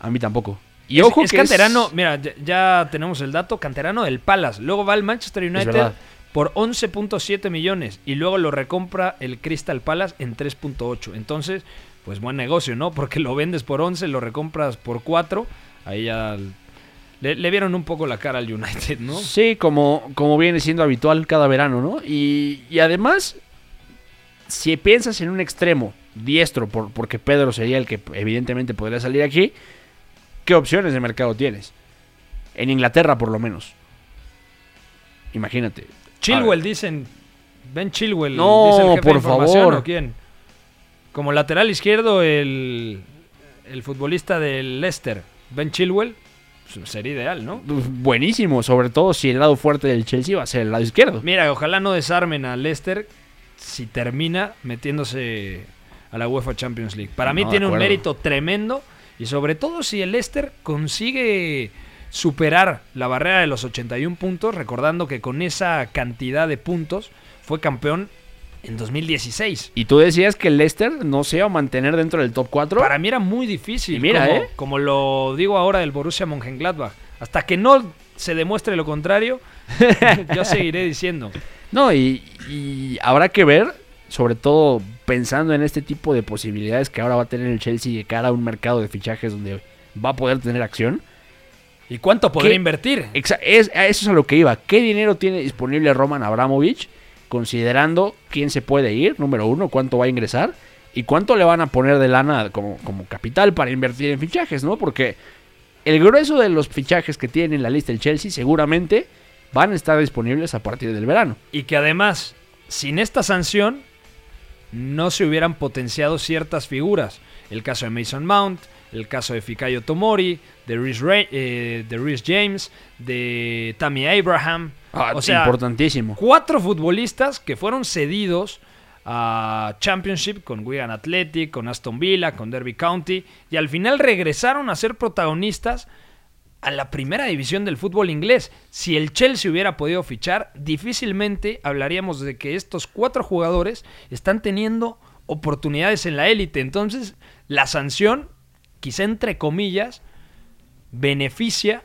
A mí tampoco. Y es, ojo es que canterano, mira, ya, ya tenemos el dato, canterano del Palace. Luego va al Manchester United por 11.7 millones y luego lo recompra el Crystal Palace en 3.8. Entonces, pues buen negocio, ¿no? Porque lo vendes por 11, lo recompras por 4. Ahí ya le, le vieron un poco la cara al United, ¿no? Sí, como, como viene siendo habitual cada verano, ¿no? Y, y además, si piensas en un extremo diestro, por, porque Pedro sería el que evidentemente podría salir aquí, ¿qué opciones de mercado tienes? En Inglaterra, por lo menos. Imagínate. Chilwell, dicen. Ben Chilwell. No, dice el jefe de por información, favor. ¿o quién? Como lateral izquierdo, el, el futbolista del Leicester, Ben Chilwell, sería ideal, ¿no? Buenísimo, sobre todo si el lado fuerte del Chelsea va a ser el lado izquierdo. Mira, ojalá no desarmen a Leicester si termina metiéndose a la UEFA Champions League. Para mí No, tiene un mérito tremendo Y sobre todo si el Leicester consigue superar la barrera de los 81 puntos, recordando que con esa cantidad de puntos fue campeón en 2016. Y tú decías que el Leicester no se iba a mantener dentro del top 4. Para mí era muy difícil. Y mira, como, ¿eh? como lo digo ahora del Borussia Mönchengladbach. Hasta que no se demuestre lo contrario, yo seguiré diciendo. No, y, y habrá que ver, sobre todo pensando en este tipo de posibilidades que ahora va a tener el Chelsea de cara a un mercado de fichajes donde va a poder tener acción. ¿Y cuánto podrá ¿Qué? invertir? Exa- es, a eso es a lo que iba. ¿Qué dinero tiene disponible Roman Abramovich? Considerando quién se puede ir, número uno, cuánto va a ingresar y cuánto le van a poner de lana como, como capital para invertir en fichajes, ¿no? Porque el grueso de los fichajes que tiene en la lista el Chelsea seguramente van a estar disponibles a partir del verano. Y que además, sin esta sanción, no se hubieran potenciado ciertas figuras. El caso de Mason Mount, el caso de Fikayo Tomori, de Rhys, Ra- eh, de Rhys James, de Tammy Abraham. Ah, o sea, importantísimo. cuatro futbolistas que fueron cedidos a Championship con Wigan Athletic, con Aston Villa, con Derby County y al final regresaron a ser protagonistas a la primera división del fútbol inglés. Si el Chelsea hubiera podido fichar, difícilmente hablaríamos de que estos cuatro jugadores están teniendo oportunidades en la élite. Entonces, la sanción, quizá entre comillas, beneficia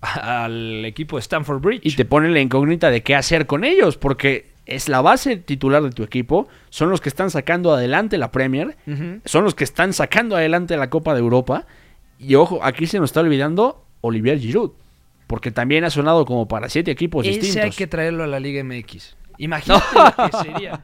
al equipo de Stamford Bridge. Y te pone la incógnita de qué hacer con ellos, porque es la base titular de tu equipo, son los que están sacando adelante la Premier, son los que están sacando adelante la Copa de Europa. Y ojo, aquí se nos está olvidando Olivier Giroud, porque también ha sonado como para siete equipos Ese distintos. hay que traerlo a la Liga MX. Imagínate lo que sería.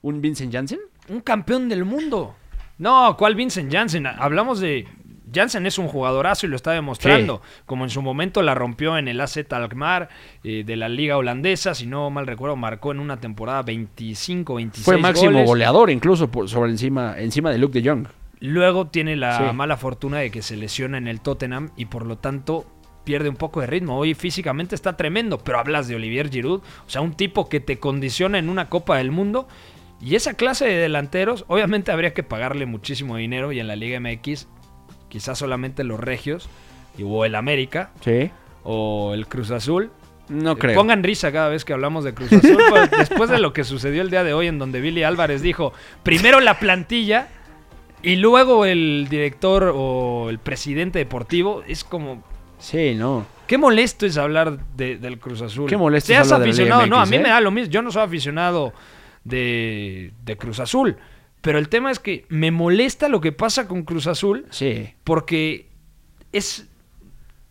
¿Un Vincent Janssen? Un campeón del mundo. No, ¿cuál Vincent Janssen? Hablamos de. Janssen es un jugadorazo y lo está demostrando. Como en su momento la rompió en el AZ Alkmaar eh, de la Liga Holandesa. Si no mal recuerdo, marcó en una temporada 25, 26 Fue máximo goles. goleador incluso por sobre encima, encima de Luke de Jong. Luego tiene la Sí. mala fortuna de que se lesiona en el Tottenham y por lo tanto pierde un poco de ritmo. Hoy físicamente está tremendo, pero hablas de Olivier Giroud, o sea, un tipo que te condiciona en una Copa del Mundo. Y esa clase de delanteros, obviamente habría que pagarle muchísimo dinero y en la Liga MX quizás solamente los Regios o el América Sí. o el Cruz Azul. No Eh, creo. Pongan risa cada vez que hablamos de Cruz Azul, pues, después de lo que sucedió el día de hoy en donde Billy Álvarez dijo, primero la plantilla y luego el director o el presidente deportivo, es como, Sí, no. qué molesto es hablar de- del Cruz Azul. Qué molesto es Seas hablar de la aficionado, Liga no, a mí ¿eh? me da lo mismo, yo no soy aficionado de, de Cruz Azul, pero el tema es que me molesta lo que pasa con Cruz Azul Sí. porque es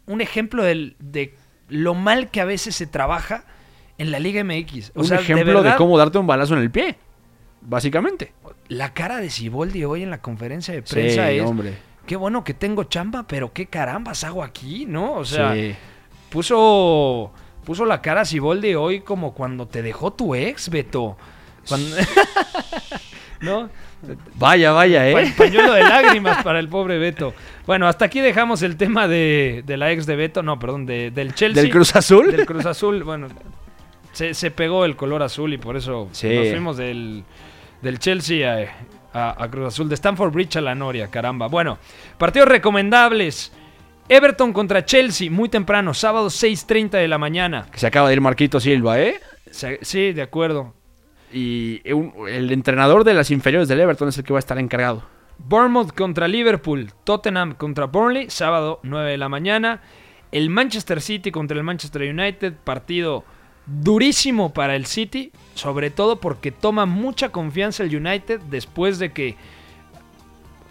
un ejemplo del- de lo mal que a veces se trabaja en la Liga MX. O un sea, ejemplo de, verdad, cómo darte un balazo en el pie. Básicamente. La cara de Siboldi hoy en la conferencia de Sí, prensa es... hombre. Qué bueno que tengo chamba, pero qué carambas hago aquí, ¿no? O sea, Sí. puso, puso la cara a Siboldi hoy como cuando te dejó tu ex, Beto. Cuando- ¿No? Vaya, vaya, ¿eh? pañuelo de lágrimas para el pobre Beto. Bueno, hasta aquí dejamos el tema de, de la ex de Beto, no, perdón, de- del Chelsea. ¿Del Cruz Azul? Del Cruz Azul, bueno, se, se pegó el color azul y por eso Sí. nos fuimos del, del Chelsea a, a- a Cruz Azul, de Stanford Bridge a la Noria, caramba. Bueno, partidos recomendables. Everton contra Chelsea, muy temprano, sábado 6.30 de la mañana. Que se acaba de ir Marquito Silva, ¿eh? Se- Sí, de acuerdo. Y el entrenador de las inferiores del Everton es el que va a estar encargado. Bournemouth contra Liverpool, Tottenham contra Burnley, sábado 9 de la mañana. El Manchester City contra el Manchester United, partido durísimo para el City, sobre todo porque toma mucha confianza el United después de que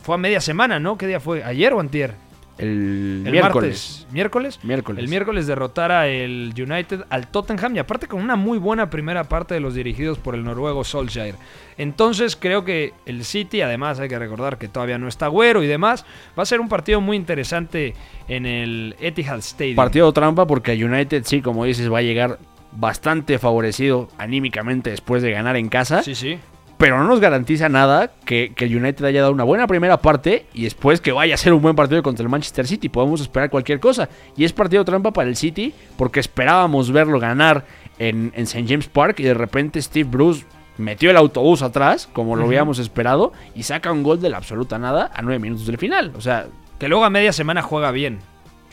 fue a media semana, ¿no? ¿Qué día fue? ¿Ayer o antier? El, El miércoles. martes. ¿Miércoles? Miércoles. El miércoles derrotara el United al Tottenham y aparte con una muy buena primera parte de los dirigidos por el noruego Solskjaer. Entonces creo que el City, además hay que recordar que todavía no está güero y demás, va a ser un partido muy interesante en el Etihad Stadium. Partido trampa porque el United, sí, como dices, va a llegar bastante favorecido anímicamente después de ganar en casa. Sí, sí. Pero no nos garantiza nada que, que el United haya dado una buena primera parte y después que vaya a ser un buen partido contra el Manchester City. Podemos esperar cualquier cosa. Y es partido trampa para el City porque esperábamos verlo ganar en, en St. James Park y de repente Steve Bruce metió el autobús atrás, como lo habíamos esperado, y saca un gol de la absoluta nada a nueve minutos del final. O sea, Que luego a media semana juega bien.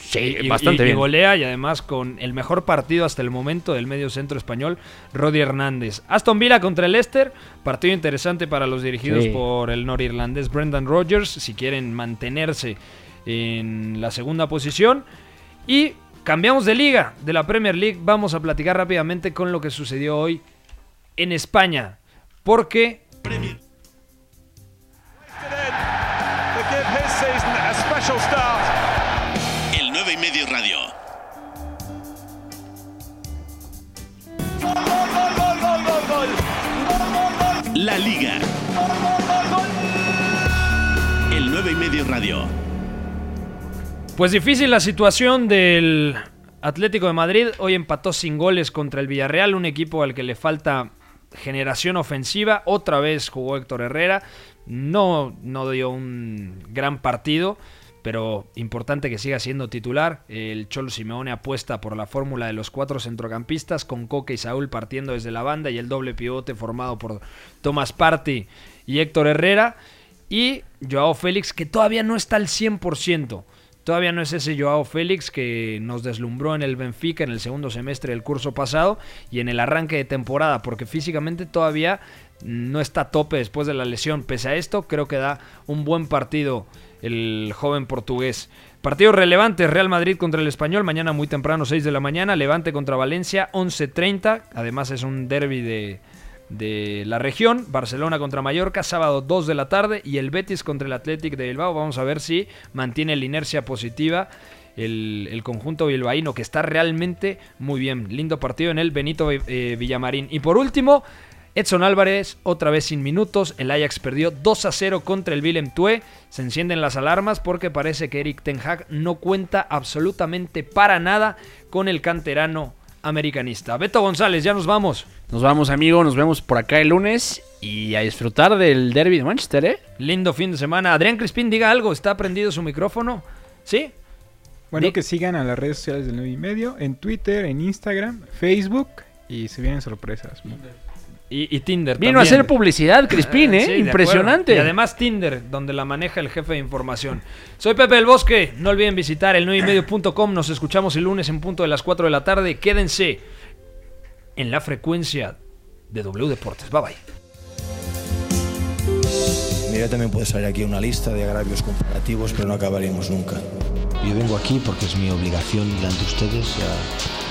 Sí, Y- bastante y- y bien. golea y además con el mejor partido hasta el momento del medio centro español, Roddy Hernández. Aston Villa contra el Leicester, partido interesante para los dirigidos Sí. por el norirlandés Brendan Rodgers, si quieren mantenerse en la segunda posición. Y cambiamos de liga, de la Premier League, vamos a platicar rápidamente con lo que sucedió hoy en España, porque Pues difícil la situación del Atlético de Madrid. Hoy empató sin goles contra el Villarreal, un equipo al que le falta generación ofensiva. Otra vez jugó Héctor Herrera. No, no dio un gran partido, pero importante que siga siendo titular. El Cholo Simeone apuesta por la fórmula de los cuatro centrocampistas, con Coque y Saúl partiendo desde la banda y el doble pivote formado por Tomás Party y Héctor Herrera. Y Joao Félix, que todavía no está al 100%. Todavía no es ese Joao Félix que nos deslumbró en el Benfica en el segundo semestre del curso pasado y en el arranque de temporada, porque físicamente todavía no está a tope después de la lesión. Pese a esto, creo que da un buen partido el joven portugués. Partidos relevantes, Real Madrid contra el Español, mañana muy temprano, 6 de la mañana, Levante contra Valencia, 11.30, además es un derby de, de la región, Barcelona contra Mallorca, sábado 2 de la tarde, y el Betis contra el Athletic de Bilbao, vamos a ver si mantiene la inercia positiva el, el conjunto bilbaíno, que está realmente muy bien, lindo partido en el Benito eh, Villamarín. Y por último... Edson Álvarez, otra vez sin minutos. El Ajax perdió 2 a 0 contra el Willem Tue. Se encienden las alarmas porque parece que Eric Ten Hag no cuenta absolutamente para nada con el canterano americanista. Beto González, ya nos vamos. Nos vamos, amigo. Nos vemos por acá el lunes y a disfrutar del derby de Manchester, ¿eh? Lindo fin de semana. Adrián Crispín, diga algo. ¿Está prendido su micrófono? ¿Sí? Bueno, Di- que sigan a las redes sociales del 9 y medio, en Twitter, en Instagram, Facebook y se vienen sorpresas. Y, y Tinder Vino a hacer publicidad, Crispín, ¿eh? Sí, de Impresionante. Y además Tinder, donde la maneja el jefe de información. Soy Pepe del Bosque. No olviden visitar el 9ymedio.com. Nos escuchamos el lunes en punto de las 4 de la tarde. Quédense en la frecuencia de W Deportes. Bye bye. Mira, también puede salir aquí una lista de agravios comparativos, pero no acabaríamos nunca. Yo vengo aquí porque es mi obligación delante de ustedes. ya